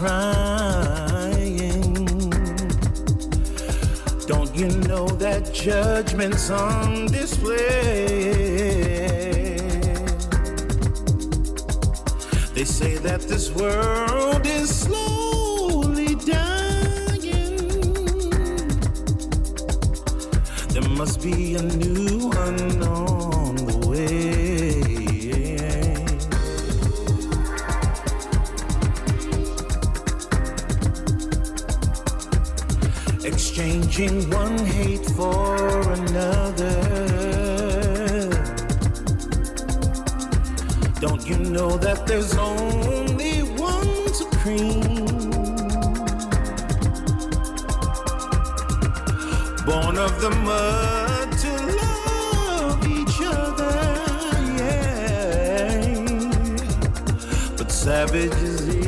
crying? Don't you know that judgment's on display? They say that this world is slowly dying. There must be a new Exchanging one hate for another. Don't you know that there's only one supreme? Born of the mud to love each other, yeah. But savages